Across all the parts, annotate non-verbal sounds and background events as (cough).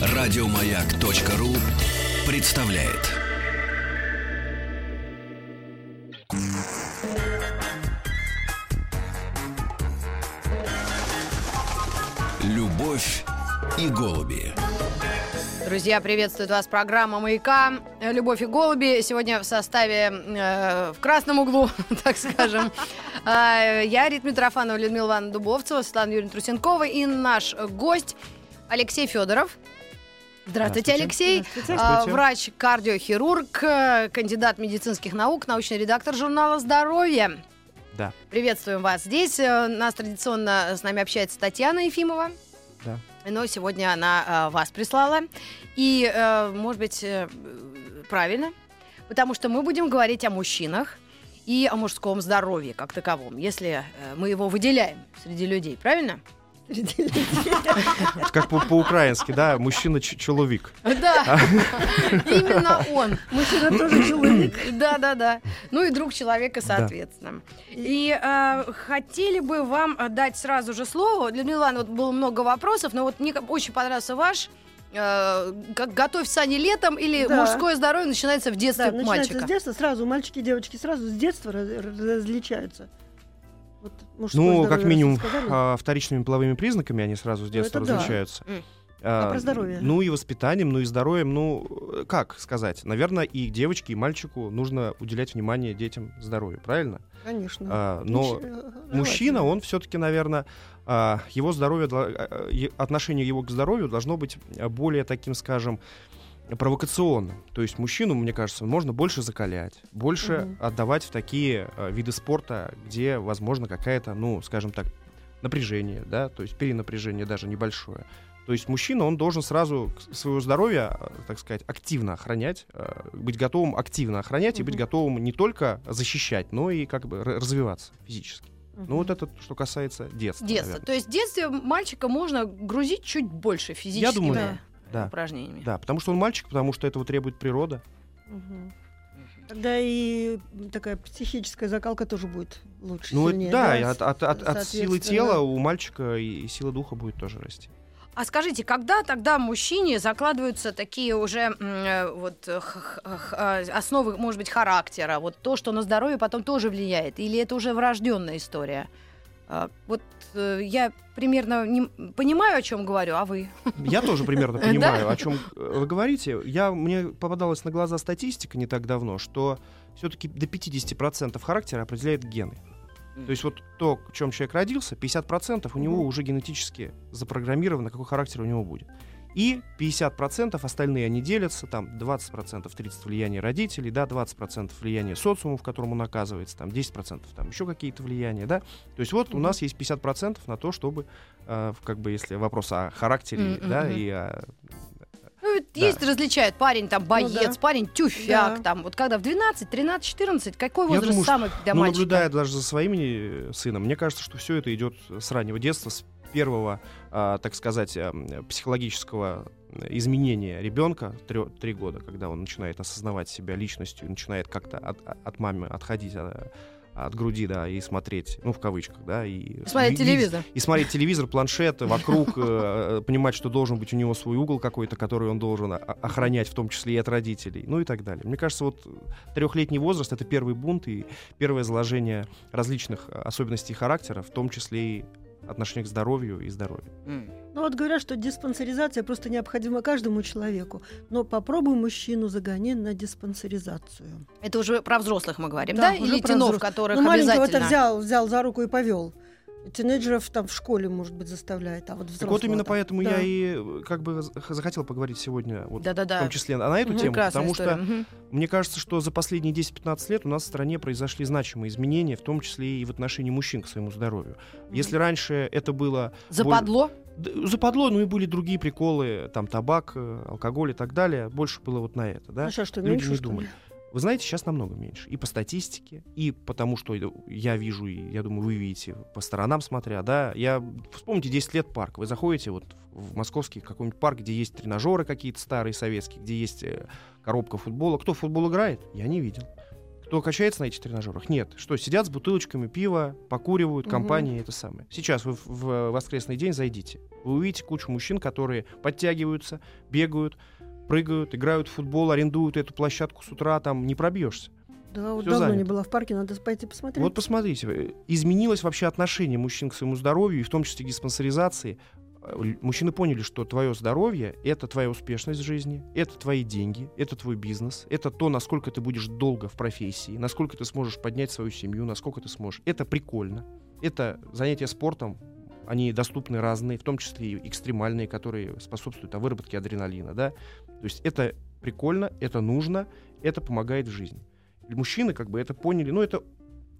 Радиомаяк.ру представляет. Любовь и голуби. Друзья, приветствует вас программа «Маяка». «Любовь и голуби» сегодня в составе, э, в красном углу, (laughs) так скажем. Э, я, Рит Митрофанова, Людмила Ивановна Дубовцева, Светлана Юрьевна Трусенкова и наш гость Алексей Федоров. Здравствуйте, Алексей. А, Врач-кардиохирург, э, кандидат медицинских наук, научный редактор журнала «Здоровье». Да. Приветствуем вас здесь. Э, Нас традиционно с нами общается Татьяна Ефимова. Да. Но сегодня она э, вас прислала. И, может быть, правильно, потому что мы будем говорить о мужчинах и о мужском здоровье как таковом, если э, мы его выделяем среди людей, правильно? Это как по- по-украински, да, мужчина-человек. Да, именно он. Мужчина тоже человек. Да, да, да. Ну и друг человека, соответственно. И э, хотели бы вам э, дать сразу же слово. Людмила Ивановна, вот было много вопросов, но вот мне очень понравился ваш. Э, как готовь сани летом или Да. мужское здоровье начинается в детстве Да, у начинается мальчика. с детства, сразу мальчики и девочки сразу с детства раз- различаются. Вот мужское Ну, как минимум, а, вторичными половыми признаками они сразу с детства это да. различаются. М. А, про здоровье? Ну и воспитанием, ну и здоровьем, ну, э, как сказать? Наверное, и девочке, и мальчику нужно уделять внимание детям здоровью, правильно? Конечно. А, но э, Мужчина, он все-таки, наверное, а, его здоровье, а, отношение его к здоровью должно быть а, более таким, скажем, провокационным. То есть мужчину, мне кажется, можно больше закалять, больше Мгм. отдавать в такие а, виды спорта, где, возможно, какая-то, ну, скажем так, напряжение, да, то есть перенапряжение даже небольшое. То есть мужчина, он должен сразу свое здоровье, а, так сказать, активно охранять, а, быть готовым активно охранять и быть готовым не только защищать, но и как бы развиваться физически. Ну, вот это что касается детства. Детство. наверное. То есть в детстве мальчика можно грузить чуть больше физическими думаю, Да. упражнениями. Да, потому что он мальчик, потому что этого требует природа. Мгм. Тогда и такая психическая закалка тоже будет лучше, Ну, это- сильнее. да, и от, от- от- от силы тела у мальчика и, и сила духа будет тоже расти. А скажите, когда тогда мужчине закладываются такие уже э, вот э, э, основы, может быть, характера, вот то, что на здоровье потом тоже влияет, или это уже врожденная история? А, Вот я примерно не понимаю, о чем говорю, а вы? Я тоже примерно (laughs) понимаю, о чем вы говорите. Я, мне попадалась на глаза статистика не так давно, что все-таки до 50% характера определяет гены. То есть вот то, в чем человек родился, 50% у него уже генетически запрограммировано, какой характер у него будет. И 50% остальные они делятся, там 20% 30 влияния родителей, да, 20% влияния социума, в котором он оказывается, там 10% там еще какие-то влияния, да. То есть вот у Мгм. нас есть 50% на то, чтобы, э, как бы, если вопрос о характере, Мгм, да, и о Ну, ведь Да. есть, различают, парень там боец, да. парень тюфяк, Да. там, вот когда в 12, 13, 14, какой Я возраст думаю, что, самый для Ну, мальчика? наблюдая даже за своим э, сыном, мне кажется, что все это идет с раннего детства, с первого, а, так сказать, а, м, психологического изменения ребенка, три года, когда он начинает осознавать себя личностью, начинает как-то от, от мамы отходить а, от груди, да, и смотреть, ну, в кавычках, да, и... Смотреть ви- телевизор. И смотреть телевизор, планшет, вокруг, э, понимать, что должен быть у него свой угол какой-то, который он должен охранять, в том числе и от родителей, ну и так далее. Мне кажется, вот трехлетний возраст — это первый бунт и первое заложение различных э, особенностей характера, в том числе и отношение к здоровью и здоровью. М. Ну вот говорят, что диспансеризация просто необходима каждому человеку. Но попробуй мужчину загони на диспансеризацию. Это уже про взрослых мы говорим, да? Да, Или про тенов, взрослых. которых ну, маленького-то обязательно... взял, взял за руку и повел. Тинейджеров там в школе, может быть, заставляет, а вот Так вот именно взрослого-то- поэтому Да. я и э, как бы захотел поговорить сегодня вот, в Да-да-да. том числе на эту Мгм. тему, потому история. что Мгм. Мне кажется, что за последние 10-15 лет у нас в стране произошли значимые изменения, в том числе и в отношении мужчин к своему здоровью. Если раньше это было... Западло? Д- Западло, ну и были другие приколы, там табак, э, алкоголь и так далее, больше было вот на это, да? Ну что, что, Люди меньше, не что ли? Вы знаете, сейчас намного меньше. И по статистике, и потому что я вижу, и я думаю, вы видите по сторонам смотря, да. Я вспомните 10 лет парк. Вы заходите вот в московский какой-нибудь парк, где есть тренажеры какие-то старые советские, где есть э, коробка футбола. Кто в футбол играет? Я не видел. кто качается на этих тренажерах? Нет. Что, сидят с бутылочками пива, покуривают, компании, это самое. Сейчас вы в воскресный день зайдите. Вы увидите кучу мужчин, которые подтягиваются, бегают, прыгают, играют в футбол, арендуют эту площадку с утра, там не пробьешься. Да, вот Всё давно не занято. была в парке, надо пойти посмотреть. Вот посмотрите, э, изменилось вообще отношение мужчин к своему здоровью, и в том числе к диспансеризации. Э, Мужчины поняли, что твое здоровье — это твоя успешность в жизни, это твои деньги, это твой бизнес, это то, насколько ты будешь долго в профессии, насколько ты сможешь поднять свою семью, насколько ты сможешь. Это прикольно. Это занятия спортом, они доступны разные, в том числе и экстремальные, которые способствуют а, выработке адреналина, да. То есть это прикольно, это нужно, это помогает в жизни. Мужчины как бы это поняли, ну это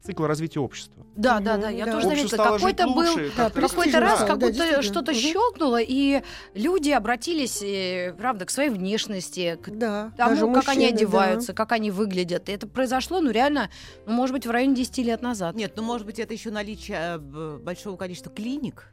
цикл развития общества. Да, да, да, я да. тоже заметила. Какой-то был лучше, да, какой-то раз, стало, как да, будто действительно. что-то Мгм. щелкнуло, и люди обратились, э, правда, к своей внешности, к Да, тому, даже как они мужчины, да. одеваются, как они выглядят. И это произошло, ну, реально, ну, может быть, в районе 10 лет назад. Нет, ну может быть это еще наличие э, большого количества клиник.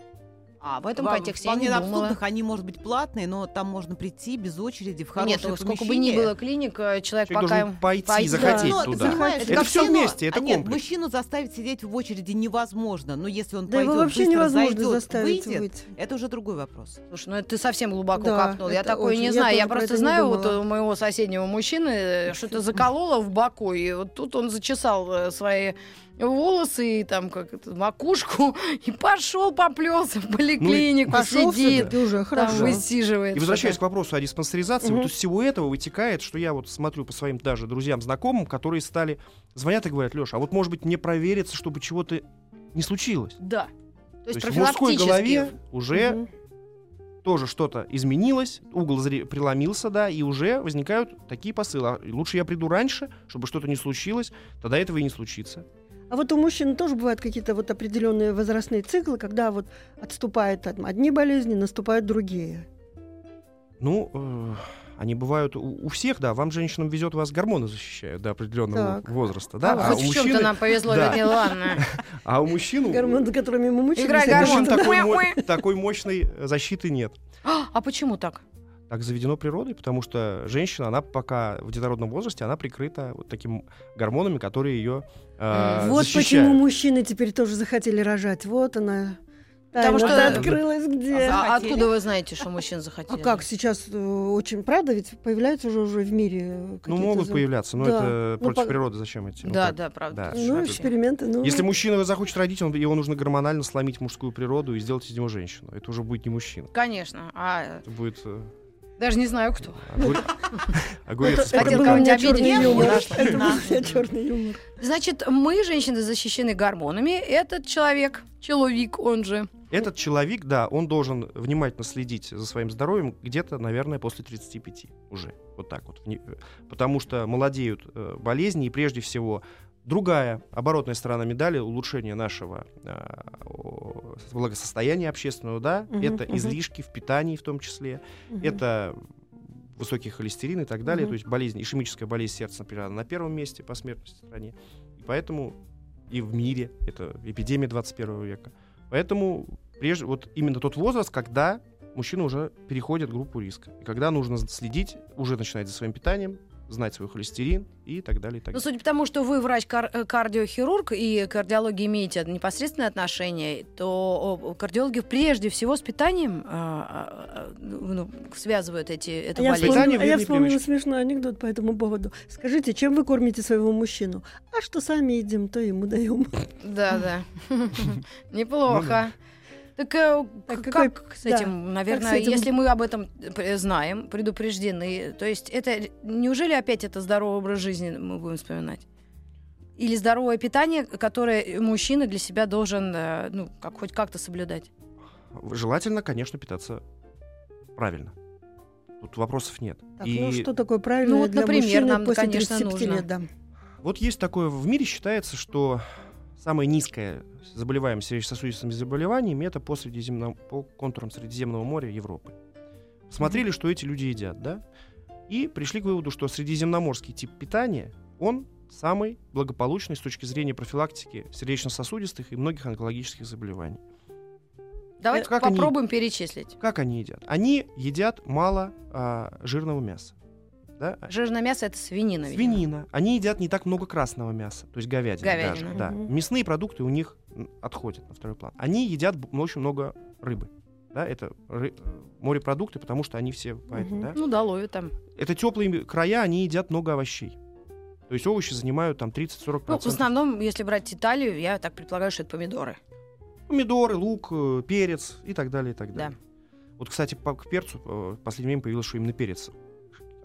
А в этом Во- контексте я вполне не думала. доступных, они, может быть, платные, но там можно прийти без очереди в хорошее Нет, ну, сколько бы ни помещение. было клиник, э, человек Человек пока... должен пойти, пойти, захотеть Ну, туда. понимаешь, Это как все вместе, это А нет, комплекс. мужчину заставить сидеть в очереди невозможно. Но если он Да его пойдет, вообще быстро невозможно зайдет, заставить выйдет, выйти. это уже другой вопрос. Слушай, ну это ты совсем глубоко Да, копнул. Я это такое очень. не Я знаю. Я про просто это знаю вот у моего соседнего мужчины э, что-то закололо в боку, и вот тут он зачесал э, свои волосы и там как это, макушку и пошел поплелся в поликлинику, Пошел сидит, все-таки уже там хорошо. высиживает. И возвращаясь к вопросу о диспансеризации, Мгм. вот из всего этого вытекает, что я вот смотрю по своим даже друзьям, знакомым, которые стали звонят и говорят, Леша, а вот может быть мне провериться, чтобы чего-то не случилось. Да. То есть, То есть в мужской голове уже Мгм. тоже что-то изменилось, угол преломился, да, и уже возникают такие посылы. А лучше я приду раньше, чтобы что-то не случилось, тогда этого и не случится. А вот у мужчин тоже бывают какие-то вот определенные возрастные циклы, когда вот отступают от- одни болезни, наступают другие. Ну, э, они бывают у, у всех, да. Вам, женщинам, везет, вас гормоны защищают до определенного Так. возраста, да. А, а, хоть у в чем-то мужчины, нам повезло, да. Людмила Ивановна. (laughs) а у мужчин, Гормоны, которыми мы мучились. Играй гормон. мужчин такой, мо- Муэ-муэ. такой мощной защиты нет. (gasps) А почему так? Так заведено природой, потому что женщина, она пока в детородном возрасте, она прикрыта вот такими гормонами, которые ее э, Вот защищают. почему мужчины теперь тоже захотели рожать. Вот она. Потому Тайна что- открылась где. А Захотели. откуда вы знаете, что мужчин захотели? А как сейчас э, очень, правда, ведь появляются уже, уже в мире э, Ну, какие-то могут за- появляться, но Да. это Ну, против по- природы зачем идти? Ну, Да, как? да, правда. Да. Ну, Вообще. эксперименты, ну... Если мужчина захочет родить, он, его нужно гормонально сломить мужскую природу и сделать из него женщину. Это уже будет не мужчина. Конечно. А Это будет э, даже не знаю, кто. огур- огурец Хотел кого-нибудь обидеть, черный юмор. Это черный. Значит, мы, женщины, защищены гормонами. Этот человек, человек, он же. Этот человек, да, он должен внимательно следить за своим здоровьем где-то, наверное, после 35 уже. Вот так вот. Э, Потому что молодеют э, болезни, и прежде всего другая оборотная сторона медали улучшение нашего э, благосостояния общественного, да, Мгм, это мгм. излишки в питании в том числе, Мгм. это высокий холестерин и так далее, Мгм. то есть болезнь, ишемическая болезнь сердца, например, на первом месте по смертности в стране, и поэтому и в мире это эпидемия 21 века. Поэтому прежде вот именно тот возраст, когда мужчина уже переходит в группу риска, и когда нужно следить, уже начинать за своим питанием, знать свой холестерин и так далее. И так Но далее. судя по тому, что вы врач-кардиохирург и к кардиологии имеете непосредственное отношение, то кардиологи прежде всего с питанием а, а, ну, связывают эти, эту Я болезнь. Вспомнила, а я вспомнила привычки. смешной анекдот по этому поводу. Скажите, чем вы кормите своего мужчину? А что сами едим, то ему даем. Да, да. (laughs) Неплохо. Так, э, Так к- какой- как с да, этим, наверное, этим? если мы об этом знаем, предупреждены, то есть это неужели опять это здоровый образ жизни мы будем вспоминать? Или здоровое питание, которое мужчина для себя должен, э, ну, как, хоть как-то соблюдать? Желательно, конечно, питаться правильно. Тут вопросов нет. Так, и ну что такое правильно Ну, вот, для например, мужчины нам, после конечно, 35 нужно. лет? Да. Вот есть такое, в мире считается, что самая низкая заболеваемость сердечно-сосудистыми заболеваниями это по, Средиземному- по контурам Средиземного моря Европы. Смотрели, что эти люди едят, да? И пришли к выводу, что средиземноморский тип питания, он самый благополучный с точки зрения профилактики сердечно-сосудистых и многих онкологических заболеваний. Давайте как они- попробуем перечислить. Как они едят? Они едят мало а, жирного мяса. Да? Жирное мясо это свинина. видимо. Свинина. Они едят не так много красного мяса, то есть говядины. Говядина. даже, да. Мгм. Мясные продукты у них отходят на второй план. Они едят очень много рыбы. Да, это ры- морепродукты, потому что они все поэтому, да. Ну да, ловят там. Это теплые края, они едят много овощей. То есть овощи занимают там 30-40%. Ну, в основном, если брать Италию, я так предполагаю, что это помидоры. Помидоры, лук, э, перец и так далее, и так Да. далее. Вот, кстати, по, к перцу э, в последнее время появилось, что именно перец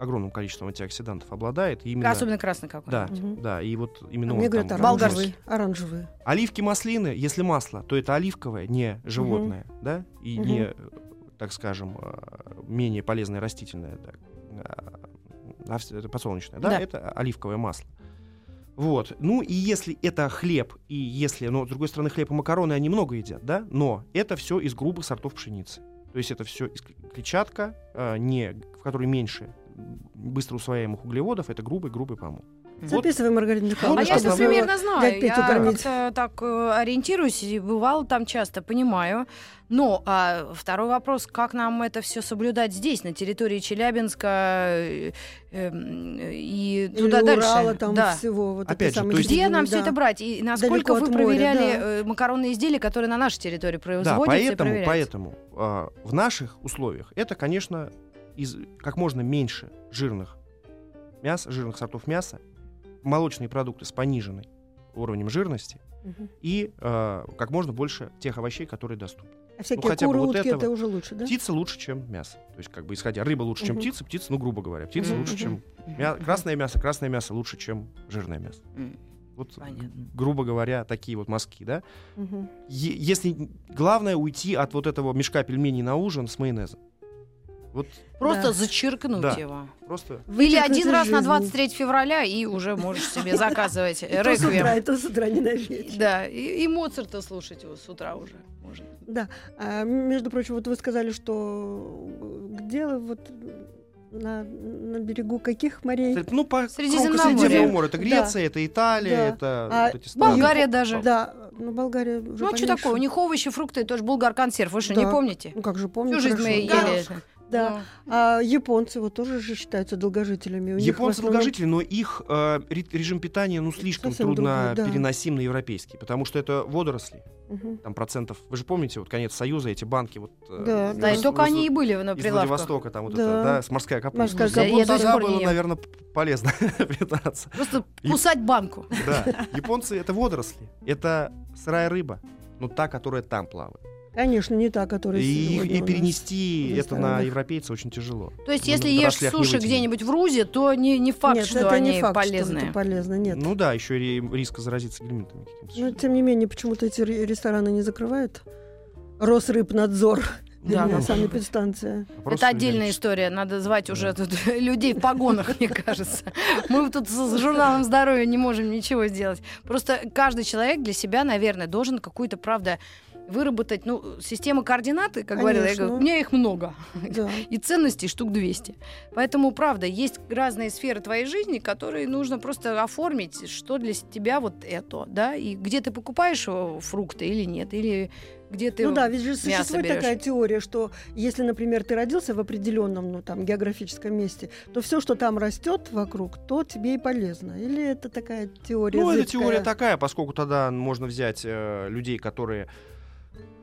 огромным количеством антиоксидантов обладает. именно... Особенно красный какой. Да, Мгм. да, и вот именно А он Мне там говорят, Болгарский. оранжевые. Оранжевые. Оливки, маслины, если масло, то это оливковое, не животное, да, и Мгм. не, так скажем, э, менее полезное растительное, а, это подсолнечное, да, Да. это оливковое масло. Вот. Ну и если это хлеб, и если, но с другой стороны, хлеб и макароны они много едят, да, но это все из грубых сортов пшеницы. То есть это все клетчатка, э, не, в которой меньше быстро усвояемых углеводов, это грубый-грубый помол. Вот. Записывай, Маргарита А я это примерно знаю. Я как-то так э, ориентируюсь и бывал там часто, понимаю. Но а, второй вопрос, как нам это все соблюдать здесь, на территории Челябинска э, эм, и Или туда дальше? Урала, там да. всего. Вот Опять же, то есть- Где нам все да. это брать? И насколько Далеко вы моря, проверяли да. э, макаронные изделия, которые на нашей территории Да, производятся и поэтому, поэтому а, в наших условиях это, конечно, из как можно меньше жирных мяс, жирных сортов мяса, молочные продукты с пониженной уровнем жирности Мгм. и а, как можно больше тех овощей, которые доступны. А всякие хотя бы куры, вот утки, этого. это уже лучше, да? Птица лучше, чем мясо. То есть, как бы исходя, рыба лучше, чем Мгм. птица, птица, ну, грубо говоря, птица Мгм. лучше, чем мя- красное мясо, красное мясо лучше, чем жирное мясо. Вот, Понятно. грубо говоря, такие вот мазки, да. Мгм. Е- если главное уйти от вот этого мешка пельменей на ужин с майонезом. Вот Просто Да. зачеркнуть Да. его. просто Или один раз на жизни. 23 февраля, и уже можешь себе (laughs) заказывать реквием. и то с утра, не на вечер. Да, и, и Моцарта слушать его с утра уже можно. Да. А, между прочим, вот вы сказали, что где вот на, на берегу каких морей? Это, Ну, по Средиземного моря. Это Да. Греция, это Италия, Да. это А вот эти страны. Болгария даже. Да, ну Болгария уже Ну а что такое? У них овощи, фрукты, тоже булгар консерв. Вы что, не Да. помните? Ну как же помню. Всю жизнь мы хорошо. ели. Да. Ну, А японцы вот тоже же считаются долгожителями. У Японцы основном- долгожители, но их э, ре- режим питания ну слишком Совсем трудно другой, да. переносим на европейский, потому что это водоросли, Мгм. там процентов. Вы же помните, вот конец Союза, эти банки вот. э, Да, из- Да, и из- только из- они и были на из прилавках. Владивостока, там вот Да. это, да, с морская капуста. Морская Я- я капуста. сих Тогда не было, наверное, полезно (laughs) питаться. Просто кусать банку. Да. (laughs) Японцы это водоросли, это сырая рыба, но та, которая там плавает. Конечно, не та, которая И, и перенести это на европейца очень тяжело. То есть, Ну, если на ешь суши где-нибудь в Рузе, то не, не факт, Нет, что это они не факт, полезные. что это полезно, нет. Ну да, еще и риск заразиться гельминтами каким-то. Но тем не менее, почему-то эти ре- рестораны не закрывают. Росрыбнадзор, Да, вернее, ну, санэпидстанция. Вопрос Это отдельная история. Надо звать уже тут (laughs) людей в погонах, мне кажется. Мы тут с с журналом здоровья не можем ничего сделать. Просто каждый человек для себя, наверное, должен какую-то, правда, выработать, ну, систему координаты, как говорила, я Конечно. говорю, у меня их много. Да. (laughs) И ценностей штук 200. Поэтому, правда, есть разные сферы твоей жизни, которые нужно просто оформить, что для тебя вот это, да, и где ты покупаешь э, фрукты или нет, или где ты... Ну да, ведь же существует берёшь. такая теория, что если, например, ты родился в определенном, ну там географическом месте, то все, что там растет вокруг, то тебе и полезно. Или это такая теория? Ну, эта зыбкая? теория такая, поскольку тогда можно взять э, людей, которые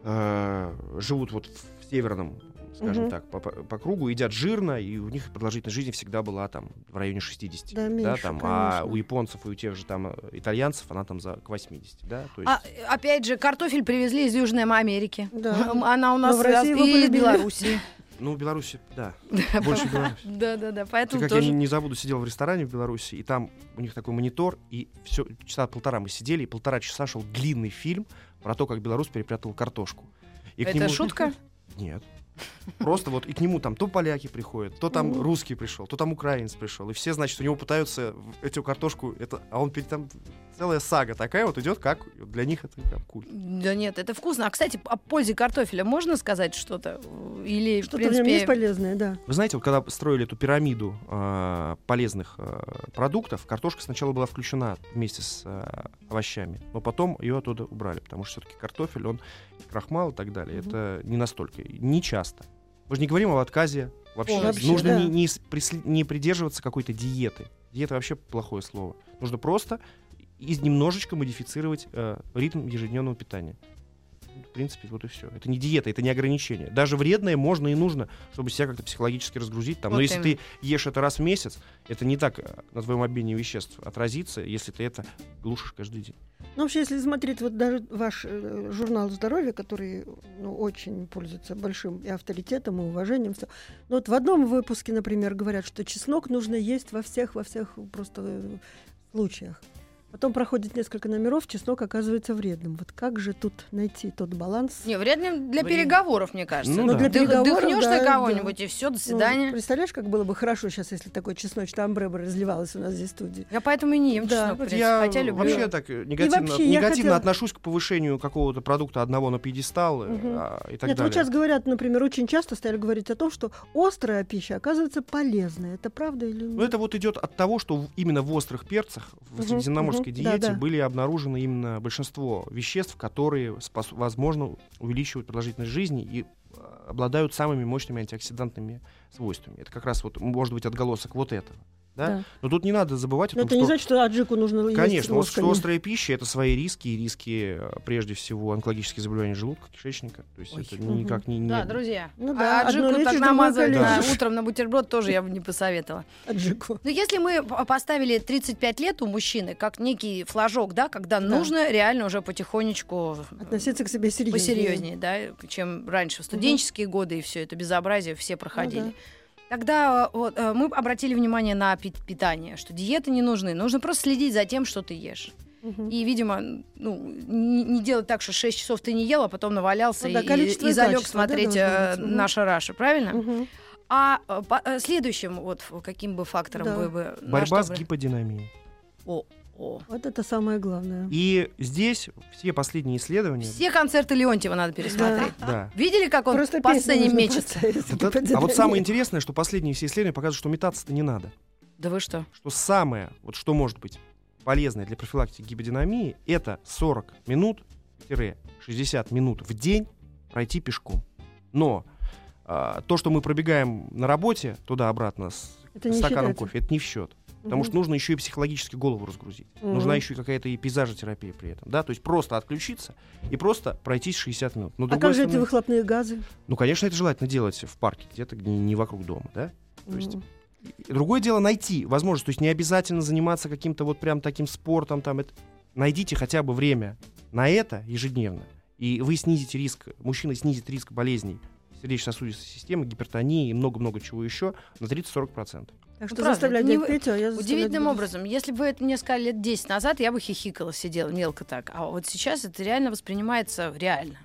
э, живут вот в северном, скажем Мгм. так, по, по- кругу, едят жирно, и у них продолжительность жизни всегда была там в районе 60. Да, меньше, там, а у японцев и у тех же там э, итальянцев она там за к 80, да, то есть... А, опять же, картофель привезли из Южной Америки. Да. Она у нас Но в России и из. Беларуси. Ну, в Беларуси, да, больше Беларусь. Да, да, да. Поэтому как я не, не забуду, сидел в ресторане в Беларуси, и там у них такой монитор, и все, часа полтора мы сидели, и полтора часа шел длинный фильм про то, как Беларусь перепрятал картошку. И Это нему- шутка? (laughs) Нет. Просто вот и к нему там то поляки приходят, то там русский пришел, то там украинец пришел. И все, значит, у него пытаются эту картошку, это, а он перед там целая сага такая вот идет, как для них это прям культ. Да нет, это вкусно. А, кстати, о пользе картофеля можно сказать что-то? Или, в Что-то в нем есть принципе... полезное, да. Вы знаете, вот когда строили эту пирамиду а, полезных а, продуктов, картошка сначала была включена вместе с а, овощами, но потом ее оттуда убрали, потому что все-таки картофель, он крахмал и так далее, Мгм. это не настолько, не часто. Мы же не говорим об отказе вообще. Вообще, Нужно да. не, не с- прис- не придерживаться какой-то диеты. Диета вообще плохое слово. Нужно просто из немножечко модифицировать э, ритм ежедневного питания. В принципе, вот и все. Это не диета, это не ограничение. Даже вредное можно и нужно, чтобы себя как-то психологически разгрузить. Там. Но Вот если именно. ты ешь это раз в месяц, это не так э, на твоем обмене веществ отразится, если ты это глушишь каждый день. Ну, вообще, если смотреть, вот даже ваш э, журнал здоровья, который ну, очень пользуется большим и авторитетом, и уважением, всё. Но вот в одном выпуске, например, говорят, что чеснок нужно есть во всех, во всех просто э, случаях. Потом проходит несколько номеров, чеснок оказывается вредным. Вот как же тут найти тот баланс? Не, вредным для Вредным. переговоров, мне кажется. Ну, Ну, для да. Дых- переговоров, Дыхнешь да, на да. кого-нибудь, и все, до Ну, свидания. представляешь, как было бы хорошо сейчас, если такой чесночный амбре бы разливалось у нас здесь в студии. Я поэтому и не ем Да. чеснок, я хотя люблю. вообще так э, негативно, вообще негативно хотела- отношусь к повышению какого-то продукта одного на пьедестал а, и так Нет, далее. вот сейчас говорят, например, очень часто стали говорить о том, что острая пища оказывается полезной. Это правда или нет? Ну, это вот идет от того, что именно в острых перцах, в Мгм, средиземноморской мгм, диете да-да. были обнаружены именно большинство веществ, которые, спос- возможно, увеличивают продолжительность жизни и э, обладают самыми мощными антиоксидантными свойствами. Это как раз вот может быть отголосок вот этого. Да? Да. Но тут не надо забывать о том, это не что значит, что аджику нужно есть Конечно, вот что острая пища это свои риски, и риски э, прежде всего онкологические заболевания желудка, кишечника. То есть Ой. это никак не, не- Да, друзья. Ну да, а одно аджику так другое намазать на- калечишь. утром на бутерброд тоже я бы не посоветовала. Аджику. Но если мы поставили 35 лет у мужчины как некий флажок, да, когда Да. нужно реально уже потихонечку Относиться к себе серьезнее. посерьезнее, да, чем раньше в студенческие годы и все это безобразие все проходили. Ну да. Тогда э, вот, э, мы обратили внимание на пи- питание, что диеты не нужны, нужно просто следить за тем, что ты ешь. Мгм. И, видимо, ну, не, не делать так, что 6 часов ты не ел, а потом навалялся Ну да, и, и залег качество, да, смотреть должно э, наша Раша, правильно? Мгм. А по- следующим, вот каким бы фактором Да. вы бы... борьба с гиподинамией. О, о. Вот это самое главное. И здесь все последние исследования. Все концерты Леонтьева надо пересмотреть. Да. Видели, как он Просто по сцене мечется? Это- а вот самое интересное, что последние все исследования показывают, что метаться-то не надо. Да вы что? Что самое, вот что может быть полезное для профилактики гиподинамии, это 40 минут-60 минут в день пройти пешком. Но а, то, что мы пробегаем на работе туда-обратно с Это стаканом считается. кофе, это не в счет. Потому Мгм. что нужно еще и психологически голову разгрузить. Мгм. Нужна еще и какая-то и пейзажотерапия при этом. Да? То есть просто отключиться и просто пройтись 60 минут. Но, А как же эти выхлопные газы? Ну, конечно, это желательно делать в парке, где-то не, не вокруг дома, да? То есть Другое дело найти возможность, то есть не обязательно заниматься каким-то вот прям таким спортом, там, это... найдите хотя бы время на это ежедневно, и вы снизите риск, мужчина снизит риск болезней сердечно-сосудистой системы, гипертонии и много-много чего еще на 30-40%. Так что правда, заставлять не вы- Петю, а я Удивительным буду- образом, если бы это мне сказали лет 10 назад, я бы хихикала, сидела мелко так. А вот сейчас это реально воспринимается реально.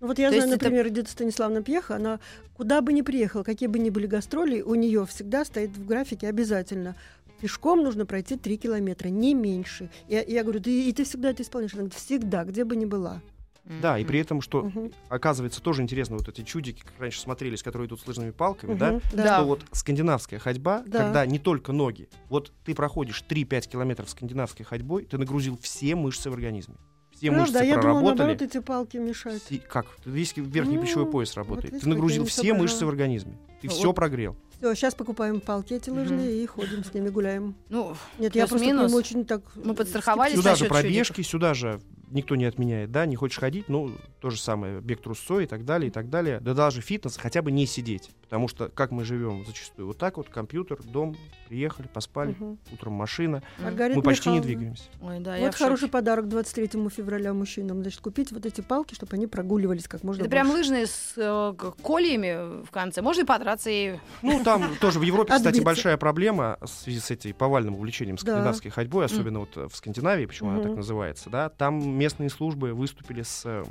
Ну вот я То знаю, есть это- например, Эдита Станиславовна Пьеха, она куда бы ни приехала, какие бы ни были гастроли, у нее всегда стоит в графике обязательно. Пешком нужно пройти 3 километра, не меньше. Я, я говорю, ты, и ты всегда это исполняешь? Она говорит, всегда, где бы ни была. Да, и при этом, что Мгм. оказывается тоже интересно, вот эти чудики, как раньше смотрелись, которые идут с лыжными палками, да, Мгм, Да. что вот скандинавская ходьба, Да. когда не только ноги, вот ты проходишь 3-5 километров скандинавской ходьбой, ты нагрузил все мышцы в организме. Все Правда, мышцы а я думала, проработали. наоборот, эти палки мешают. Си- Как? Весь верхний Ну, плечевой пояс вот работает. видишь, ты нагрузил все мышцы в организме. Ты Ну, все вот. прогрел. Все, сейчас покупаем палки эти лыжные и ходим с ними, гуляем. Ну, Нет, я просто ним очень так... Мы э, подстраховались Сюда же пробежки, сюда же никто не отменяет, да, не хочешь ходить, ну, то же самое, бег трусцой и так далее, и так далее. Да даже фитнес, хотя бы не сидеть. Потому что, как мы живем зачастую, вот так вот, компьютер, дом, приехали, поспали, Мгм. утром машина, М. Маргарита мы почти не Михайловна, двигаемся. Ой, да, Вот хороший подарок 23 февраля мужчинам. Значит, купить вот эти палки, чтобы они прогуливались как можно Это прям больше. лыжные с э, кольями в конце. Можно и подраться и... Ну, там (laughs) тоже в Европе, кстати, большая проблема в связи с этим повальным увлечением скандинавской ходьбой, особенно вот в Скандинавии, почему она так называется, да, там местные службы выступили с, э,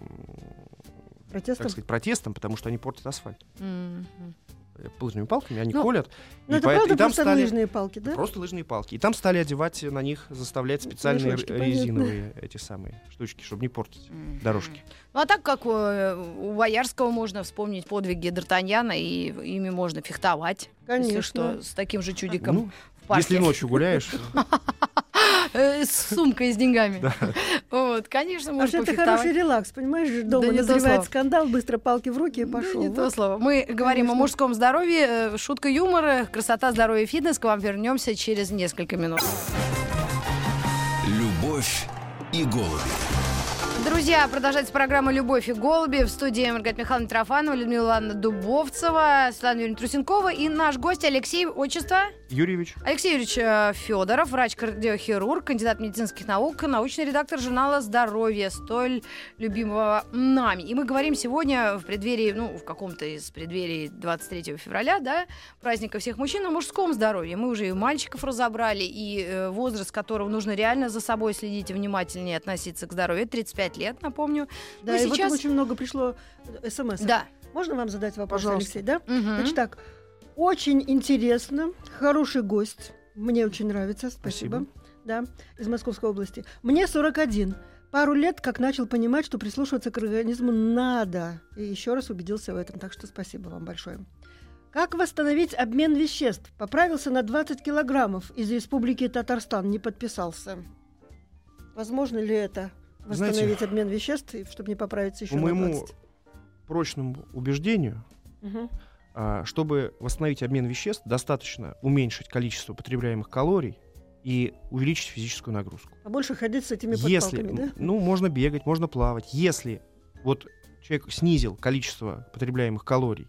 Протестом. так сказать, протестом, потому что они портят асфальт э, лыжными палками, они Ну, колят. Ну, и это поэт- правда и там просто стали лыжные палки, да? просто лыжные палки. И там стали одевать на них, заставлять специальные Мешочки, р- понятно. резиновые эти самые штучки, чтобы не портить м. дорожки. Ну, а так как э, у Боярского можно вспомнить подвиги Д'Артаньяна, и ими можно фехтовать. Если Конечно. что, с таким же чудиком Ну, в парке. если ночью гуляешь, (laughs) э, с сумкой с деньгами. (laughs) Вот, конечно, можно это хороший релакс, понимаешь? Дома не то назревает скандал, быстро палки в руки и Да, пошел. не то слово. Мы говорим о Конечно. мужском здоровье, э, шутка юмора, красота, здоровье, фитнес. К вам вернемся через несколько минут. Любовь и голуби. Друзья, продолжается программа «Любовь и голуби». В студии Маргарита Михайловна Трофанова, Людмила Ивановна Дубовцева, Светлана Юрьевна Трусенкова и наш гость Алексей, отчество? Юрьевич, Алексей Юрьевич Федоров, врач-кардиохирург, кандидат медицинских наук, научный редактор журнала «Здоровье», столь любимого нами. И мы говорим сегодня в преддверии, ну, в каком-то из преддверий 23 февраля, да, праздника всех мужчин, о мужском здоровье. Мы уже и мальчиков разобрали, и э, возраст которого нужно реально за собой следить и внимательнее относиться к здоровью. Это 35 лет, напомню. Да, Ну, и вот сейчас- очень много пришло э, смс. Да. Можно вам задать вопрос, Пожалуйста. Алексей, да? Мгм. Значит так, очень интересно, хороший гость. Мне очень нравится, спасибо. Спасибо. Да, из Московской области. Мне 41. Пару лет, как начал понимать, что прислушиваться к организму надо. И еще раз убедился в этом, так что спасибо вам большое. Как восстановить обмен веществ? Поправился на 20 килограммов из республики Татарстан, не подписался. Возможно ли это? Знаете, Восстановить обмен веществ, и чтобы не поправиться еще по на моему 20? прочному убеждению, Мгм. а, чтобы восстановить обмен веществ, достаточно уменьшить количество потребляемых калорий и увеличить физическую нагрузку. Побольше ходить с этими Если, подпалками, да? м, ну, можно бегать, можно плавать. Если вот человек снизил количество потребляемых калорий,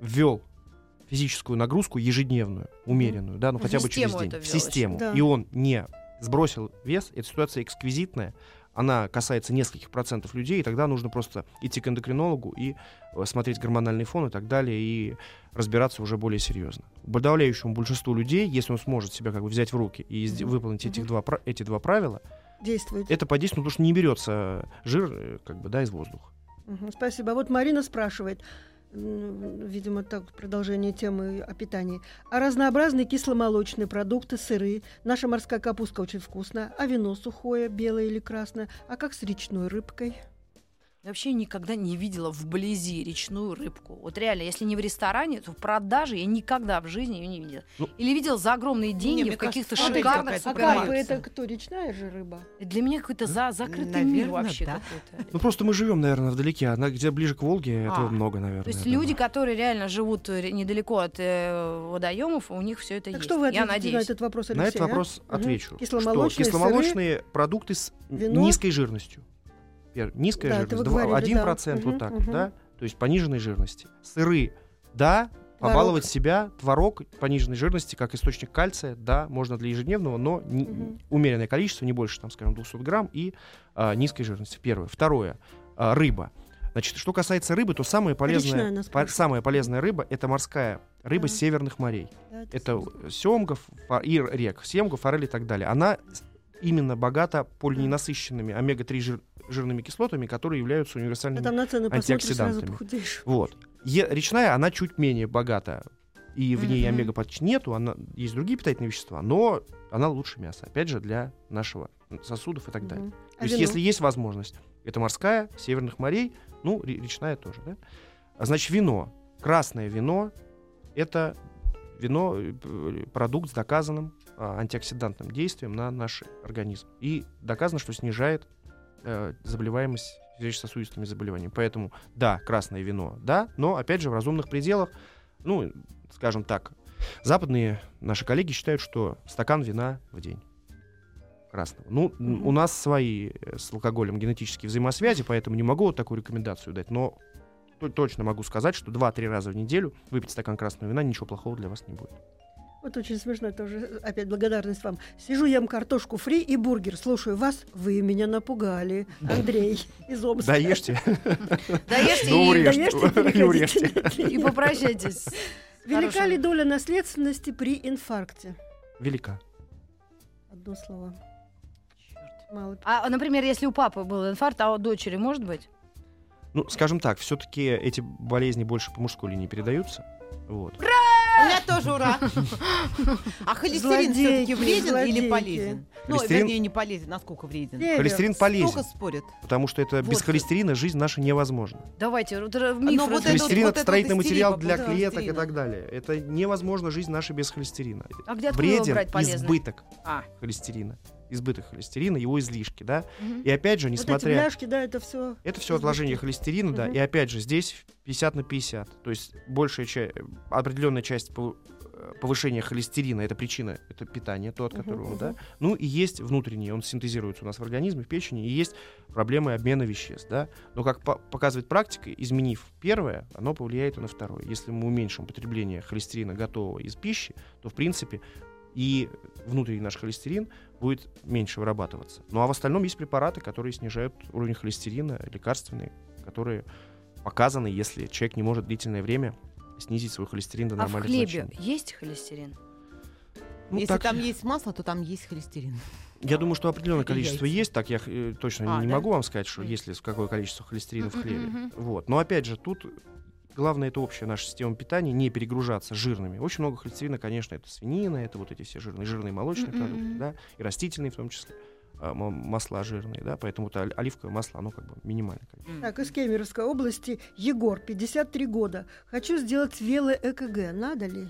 ввел физическую нагрузку ежедневную, умеренную, да, ну В хотя бы через день, в систему, Да. и он не сбросил вес, эта ситуация эксквизитная, она касается нескольких процентов людей, и тогда нужно просто идти к эндокринологу и э, смотреть гормональный фон и так далее, и разбираться уже более серьезно. Подавляющему большинству людей, если он сможет себя как бы взять в руки и Мгм. выполнить этих Мгм. два, эти два правила, Действует. это подействует, потому что не берется жир э, как бы, да, из воздуха. Мгм, Спасибо. А вот Марина спрашивает, видимо, так продолжение темы о питании. А разнообразные кисломолочные продукты, сыры. Наша морская капуста очень вкусная. А вино сухое, белое или красное? А как с речной рыбкой? Я вообще никогда не видела вблизи речную рыбку. Вот реально, если не в ресторане, то в продаже я никогда в жизни ее не видела. Ну- Или видела за огромные деньги мне в каких-то кажется, шикарных А супермаркетах. карпы супермаркет. это кто? Речная же рыба? Для меня какой-то за закрытый мир наверно, вообще да. какой-то. Ну просто мы живем, наверное, вдалеке, а на- где ближе к Волге, этого А, много, наверное. То есть люди, думаю. которые реально живут э, недалеко от э, водоемов, у них все это Так есть. что вы Я ответите на надеюсь. этот вопрос, На Алексей? этот а? вопрос Мгм. отвечу. Кисломолочные, что кисломолочные продукты с вино? низкой жирностью. Низкая Да, это жирность, вы два- говорили, один да. процент Мгм, вот так, мгм. да, то есть пониженной жирности. Сыры, да, побаловать себя, творог пониженной жирности, как источник кальция, да, можно для ежедневного, но не- Мгм. умеренное количество, не больше, там, скажем, 200 грамм, и а, низкой жирности. Первое. Второе. а, рыба. Значит, что касается рыбы, то самая полезная, по- самая полезная рыба это морская рыба Да. северных морей. Да, Это семгов фа- и рек, семгов, форель и так далее. Она именно богата полиненасыщенными омега-3 жир- жирными кислотами, которые являются А универсальными. цены антиоксидантами. Вот. Е- речная, она чуть менее богата. И в ней Мгм. омега почти нету, она, есть другие питательные вещества, но она лучше мяса. Опять же, для нашего сосудов и так далее. Мгм. То А есть, вино? если есть возможность, это морская, северных морей, ну, ре- речная тоже, да? А значит, вино. Красное вино — это вино, э, продукт с доказанным а, антиоксидантным действием на наш организм. И доказано, что снижает э, заболеваемость сердечно-сосудистыми заболеваниями. Поэтому, да, красное вино, да, но, опять же, в разумных пределах, ну, скажем так, западные наши коллеги считают, что стакан вина в день красного. Ну, Мгм. у нас свои э, с алкоголем генетические взаимосвязи, поэтому не могу вот такую рекомендацию дать, но то- точно могу сказать, что 2-3 раза в неделю выпить стакан красного вина ничего плохого для вас не будет. Вот очень смешно тоже. Опять благодарность вам. Сижу, ем картошку фри и бургер. Слушаю вас. Вы меня напугали. Андрей из Омска. Да ешьте. (laughs) Доешьте Ну, и- урежьте. Доешьте и урежьте. попрощайтесь. (laughs) Велика ли доля наследственности при инфаркте? Велика. Одно слово. Мало. А, например, если у папы был инфаркт, а у дочери может быть? Ну, скажем так, все-таки эти болезни больше по мужской линии передаются. Вот. У меня (laughs) тоже ура. А холестерин все-таки вреден или полезен? Ну, вернее, не полезен. Насколько вреден? Холестерин Сколько полезен, спорят? потому что это без холестерина жизнь наша невозможна. Давайте, миф Ну, это Холестерин это строительный материал для клеток и так далее. Это невозможно жизнь наша без холестерина. А где откуда брать полезно? избыток А. холестерина. Избыток холестерина, его излишки, да. Мгм. И опять же, Вот эти несмотря... бляшки, да, это все. Это все отложение холестерина, да. Мгм. И опять же, здесь 50 на 50. То есть большая часть, определенная часть э, повышения холестерина это причина, это питание, то, от которого, мгм. да. Ну и есть внутренний, он синтезируется у нас в организме, в печени, и есть проблемы обмена веществ, да. Но как по- показывает практика, изменив первое, оно повлияет и на второе. Если мы уменьшим потребление холестерина готового из пищи, то в принципе и внутренний наш холестерин будет меньше вырабатываться. Ну а в остальном есть препараты, которые снижают уровень холестерина, лекарственные, которые показаны, если человек не может длительное время снизить свой холестерин до А в нормальных хлебе значений. есть холестерин? Ну, Если так, там есть масло, то там есть холестерин. Я думаю, что определенное (laughs) количество яйца. есть, так я э, точно А, не да? могу вам сказать, что есть ли какое количество холестерина в хлебе. Вот. Но опять же, тут главное это общая наша система питания, не перегружаться жирными. Очень много холестерина, конечно, это свинина, это вот эти все жирные, жирные молочные Мгм, продукты, да, и растительные в том числе, а, масла жирные, да, поэтому вот оль- оливковое масло, оно как бы минимальное. количество. Так, из Кемеровской области Егор, 53 года. Хочу сделать вело-ЭКГ. Надо ли?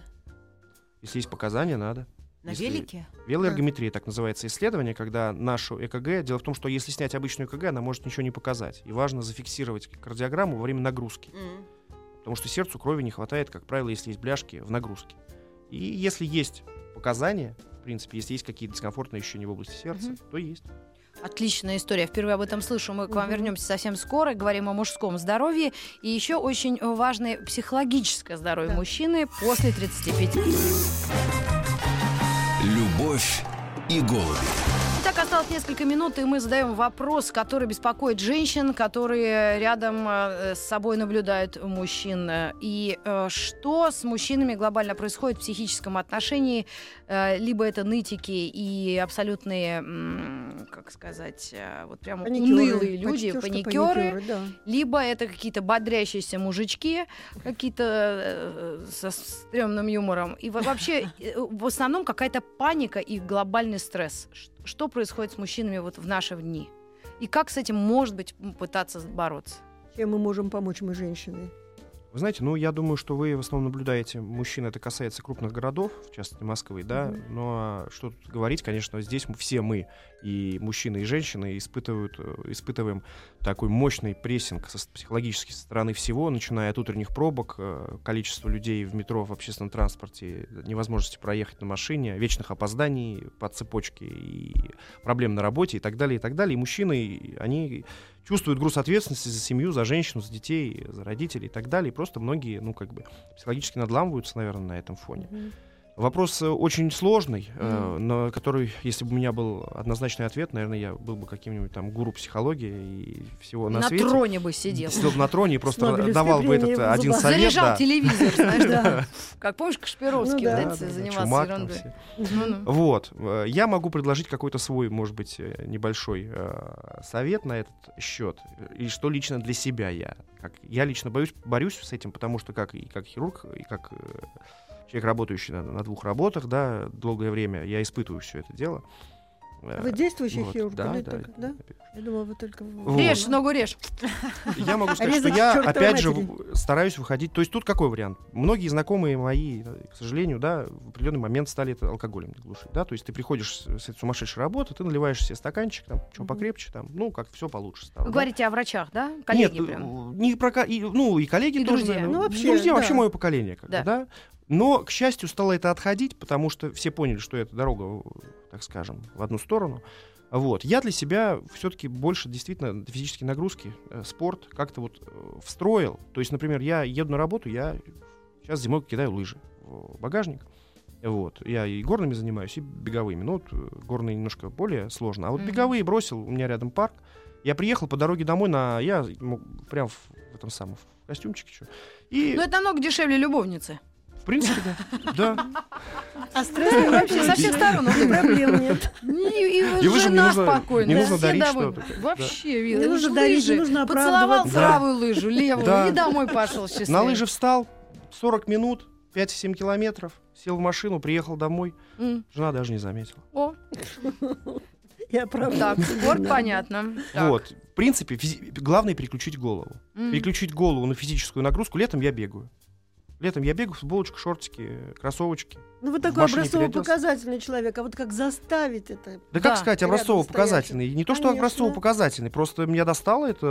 Если есть показания, надо. На Если- велике? Велоэргометрия, так называется исследование, когда нашу ЭКГ, дело в том, что если снять обычную ЭКГ, она может ничего не показать. И важно зафиксировать кардиограмму во время нагрузки. М. Потому что сердцу крови не хватает, как правило, если есть бляшки в нагрузке. И если есть показания, в принципе, если есть какие-то дискомфортные ощущения в области сердца, Мгм. то есть. Отличная история. Впервые об этом слышу. Мы к вам вернемся совсем скоро. Говорим о мужском здоровье. И еще очень важное психологическое здоровье Да. мужчины после 35. Любовь и голуби. Итак, осталось несколько минут, и мы задаем вопрос, который беспокоит женщин, которые рядом э, с собой наблюдают мужчин. И э, что с мужчинами глобально происходит в психическом отношении? Э, либо это нытики и абсолютные, как сказать, вот прям унылые люди, Почти что паникеры. да. Либо это какие-то бодрящиеся мужички, какие-то со стрёмным юмором. И во- вообще, в основном какая-то паника и глобальный стресс. Что происходит с мужчинами вот в наши дни? И как с этим, может быть, пытаться бороться? Чем мы можем помочь, мы женщины? Вы знаете, ну, я думаю, что вы в основном наблюдаете мужчин, это касается крупных городов, в частности Москвы, да, Мгм. но а что тут говорить, конечно, здесь мы- все мы, и мужчины, и женщины, испытывают, э, испытываем такой мощный прессинг со, психологически со стороны всего, начиная от утренних пробок, э, количества людей в метро, в общественном транспорте, невозможности проехать на машине, вечных опозданий по цепочке, и проблем на работе, и так далее, и так далее. И мужчины, они чувствуют груз ответственности за семью, за женщину, за детей, за родителей и так далее. И просто многие, ну, как бы, психологически надламываются, наверное, на этом фоне. Мгм. Вопрос э, очень сложный, э, Мгм. на который, если бы у меня был однозначный ответ, наверное, я был бы каким-нибудь там гуру психологии и всего на, На свете. троне бы сидел. Сидел бы на троне и просто давал бы этот один совет. Заряжал да. телевизор, знаешь, (laughs) да. Как помнишь, Кашпировский Ну да. вот Да, занимался ерундой. Вот. э, Я могу предложить какой-то свой, может быть, э, небольшой э, совет на этот счет. И что лично для себя я. Как, я лично боюсь, борюсь с этим, потому что как, и как хирург, и как э, человек, работающий на, на двух работах, да, долгое время, я испытываю все это дело. Э, Вы действующий вот, хирург? Да, или да, только- да? Я думала, вы только... Вот. Режь, ногу режь. (laughs) Я могу сказать, что я, опять же, стараюсь выходить. То есть тут какой вариант? Многие знакомые мои, э, к сожалению, да, в определенный момент стали это алкоголем глушить. Да? То есть ты приходишь с, этой сумасшедшей работы, ты наливаешь себе стаканчик, там, Мгм. покрепче, там, ну, как все получше стало. Вы говорите о врачах, да? Коллеги Нет, прям. э, не про ну и коллеги И тоже, друзья. наверное. Ну, вообще, друзья, да. вообще мое поколение, как Да. Но, к счастью, стало это отходить, потому что все поняли, что это дорога, так скажем, в одну сторону. Вот. Я для себя все-таки больше действительно физические нагрузки, э, спорт как-то вот э, встроил. То есть, например, я еду на работу, я сейчас зимой кидаю лыжи в багажник. Вот. Я и горными занимаюсь, и беговыми. Ну, вот, э, горные немножко более сложно. А вот беговые бросил, у меня рядом парк. Я приехал по дороге домой на... Я прям в, в этом самом в костюмчике. чё. И, Ну, это намного дешевле любовницы. В принципе, да. да. А стресс вообще Со всех сторон. И проблем нет. (laughs) И, и И лыжам не жена нужно- спокойная. не нужно дарить что-то. Вообще, Вил, Не нужно дарить, не нужно Поцеловал правую лыжу, левую, Да. и домой пошел счастливый. На лыжи встал, 40 минут, 5-7 километров, сел в машину, приехал домой, жена даже не заметила. О, Я правда. так, спорт, понятно. Так. Вот, в принципе, физи- главное переключить голову. Переключить голову на физическую нагрузку. Летом я бегаю. Летом я бегаю, футболочка, шортики, кроссовочки. Ну, вы такой образцово-показательный человек, а вот как заставить это? Да, Да, как сказать, рядом образцово-показательный. Не то, что образцово-показательный, просто меня достало это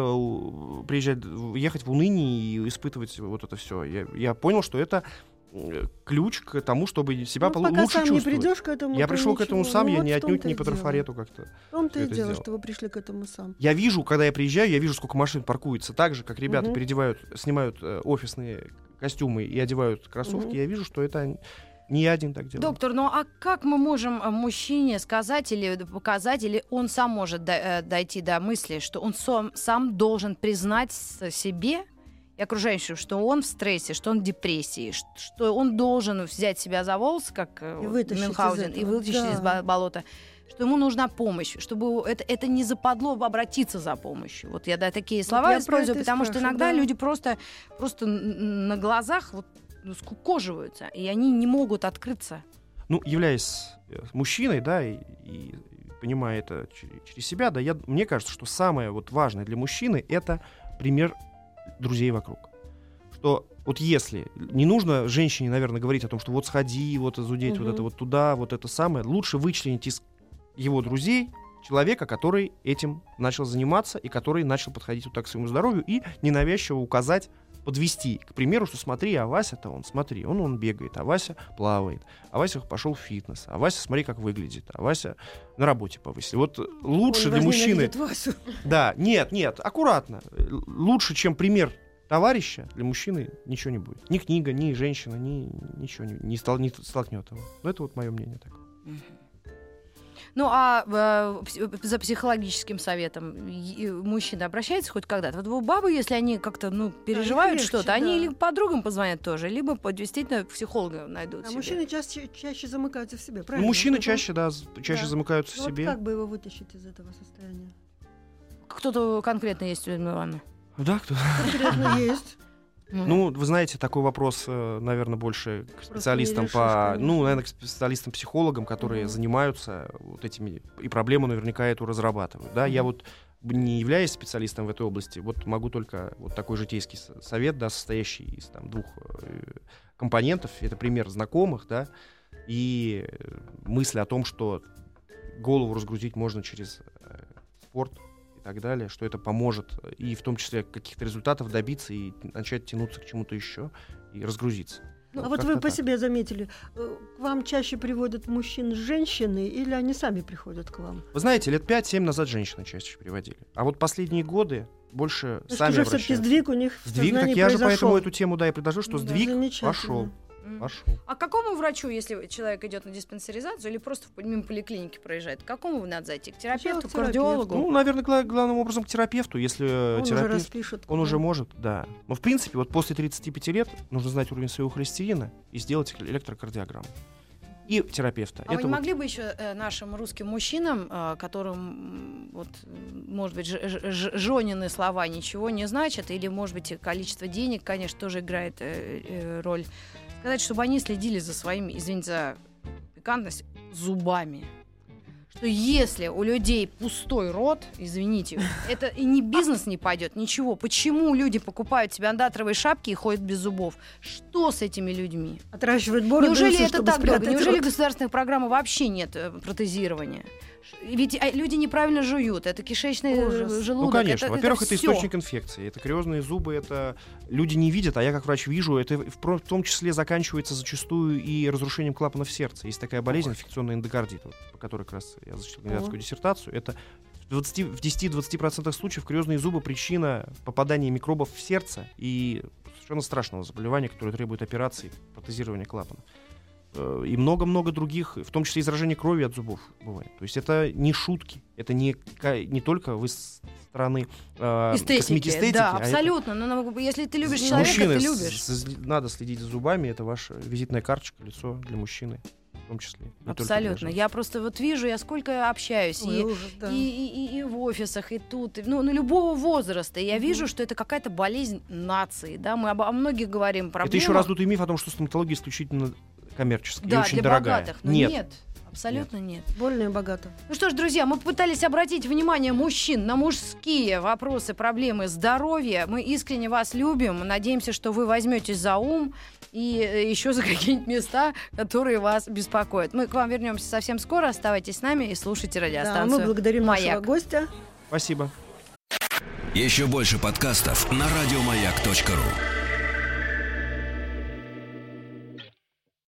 приезжать, ехать в уныние и испытывать вот это все. Я, я понял, что это э, ключ к тому, чтобы себя Ну, пока лучше сам не придешь к этому, я пришел к этому ничего. сам, Ну, я вот не отнюдь не по трафарету как-то. В том-то и дело, сделал. что вы пришли к этому сам. Я вижу, когда я приезжаю, я вижу, сколько машин паркуется. Так же, как ребята Мгм. переодевают, снимают э, офисные костюмы и одевают кроссовки, Мгм. я вижу, что это не я один так делаю. Доктор, ну а как мы можем э, мужчине сказать или показать, или он сам может э, дойти до мысли, что он сам, сам должен признать себе и окружающим, что он в стрессе, что он в депрессии, что он должен взять себя за волосы, как э, И вытащить из Мюнхгаузен, и вытащить да. из бо- болота, что ему нужна помощь, чтобы это, это не западло обратиться за помощью. Вот я да, такие слова про использую, потому что иногда да. люди просто, просто на глазах вот ну, скукоживаются, и они не могут открыться. Ну, являясь э, мужчиной, да, и, и понимая это чер- через себя, да, я, мне кажется, что самое вот важное для мужчины это пример друзей вокруг. Что вот если не нужно женщине, наверное, говорить о том, что вот сходи, вот зудеть, вот Мгм. это вот туда, вот это самое, лучше вычленить из его друзей человека, который этим начал заниматься и который начал подходить вот так к своему здоровью и ненавязчиво указать, подвести. К примеру, что смотри, а Вася-то он, смотри, он, он бегает, а Вася плавает, а Вася пошел в фитнес, а Вася смотри, как выглядит, а Вася на работе повысил. Вот лучше Он для мужчины... Васю. Да, нет, нет, аккуратно. Лучше, чем пример товарища, для мужчины ничего не будет. Ни книга, ни женщина, ни ничего не, не, стол- не столкнет его. Ну, это вот мое мнение такое. Ну, а э, пс- за психологическим советом мужчина обращается хоть когда-то? Вот у бабы, если они как-то, ну, переживают легче, что-то, да. они или подругам позвонят тоже, либо действительно психолога найдут А себе. мужчины чаще, чаще замыкаются в себе, Ну, правильно? мужчины Мгм. чаще, да, чаще Да. замыкаются Ну, в вот себе. как бы его вытащить из этого состояния? Кто-то конкретно есть у Ивановны? Да, кто? Конкретно (laughs) есть. Ну, вы знаете, такой вопрос, наверное, больше к специалистам решишь, по, ну, наверное, к специалистам-психологам, которые Мгм. занимаются вот этими и проблему наверняка эту разрабатывают. Да, я Мгм. вот не являюсь специалистом в этой области, вот могу только вот такой житейский совет, да, состоящий из там двух э, компонентов. Это пример знакомых, да, и э, мысль о том, что голову разгрузить можно через э, спорт так далее, что это поможет и в том числе каких-то результатов добиться и начать тянуться к чему-то еще и разгрузиться. а Ну, вот вы как-то по так. себе заметили, э, к вам чаще приводят мужчин женщины или они сами приходят к вам? Вы знаете, лет 5-7 назад женщины чаще приводили. А вот последние годы больше То есть сами уже все-таки обращаются. сдвиг у них Сдвиг, так я же произошел. поэтому эту тему, да, и предложил, что Да, сдвиг пошел. М. Пошел. А к какому врачу, если человек идет на диспансеризацию или просто мимо поликлиники проезжает, к какому надо зайти? К терапевту, к кардиологу? Ну, наверное, гла- главным образом к терапевту, если э, Он уже терапевт... распишет. Он уже может, да. Но в принципе, вот после 35 лет нужно знать уровень своего холестерина и сделать электрокардиограмму. И терапевта. А вы Это не вот- могли бы еще э, нашим русским мужчинам, э, которым, вот, может быть, ж- ж- ж- жёнины слова ничего не значат, или, может быть, количество денег, конечно, тоже играет э, э, роль, сказать, чтобы они следили за своими, извините за пикантность, зубами. Что если у людей пустой рот, извините, это и не бизнес не пойдет, ничего. Почему люди покупают себе андатровые шапки и ходят без зубов? Что с этими людьми? Отращивает бороду, Неужели это так долго? Неужели рот. государственных программ вообще нет э, протезирования? Ведь а, люди неправильно жуют. Это кишечный э, Ужас. желудок. Ну, конечно. Во-первых, это, всё. источник инфекции. Это кариозные зубы, это люди не видят, а я как врач вижу. Это в том числе заканчивается зачастую и разрушением клапанов сердца. Есть такая болезнь, инфекционный эндокардит, вот, по которой как раз я защитил кандидатскую диссертацию. Это в 20 в 10-20% случаев кариозные зубы причина попадания микробов в сердце и совершенно страшного заболевания, которое требует операции, протезирования клапана. Э, И много-много других, в том числе и заражение крови от зубов бывает. То есть это не шутки, это не, не только вы с стороны э, Эстетики, косметистетики, да, а это- абсолютно. Но, ну, если ты любишь человека, Мужчины, ты с- любишь. с- надо следить за зубами, это ваша визитная карточка, лицо для мужчины. В том числе. Абсолютно. Я просто вот вижу, я сколько общаюсь, Ой, и, ужас, да. и, и- и- и в офисах, и тут, и- ну, ну, любого возраста. И я Мгм. вижу, что это какая-то болезнь нации, да, мы об- о многих говорим, проблема. Это еще раздутый миф о том, что стоматология исключительно коммерческая да, и очень для дорогая. богатых. Но нет. нет. абсолютно нет. Больно и богато. Ну что ж, друзья, мы попытались обратить внимание мужчин на мужские вопросы, проблемы здоровья. Мы искренне вас любим. Надеемся, что вы возьметесь за ум и э, еще за какие-нибудь места, которые вас беспокоят. Мы к вам вернемся совсем скоро. Оставайтесь с нами и слушайте Да, радиостанцию. мы благодарим нашего «Маяк». гостя. Спасибо. Еще больше подкастов на радиомаяк.ру.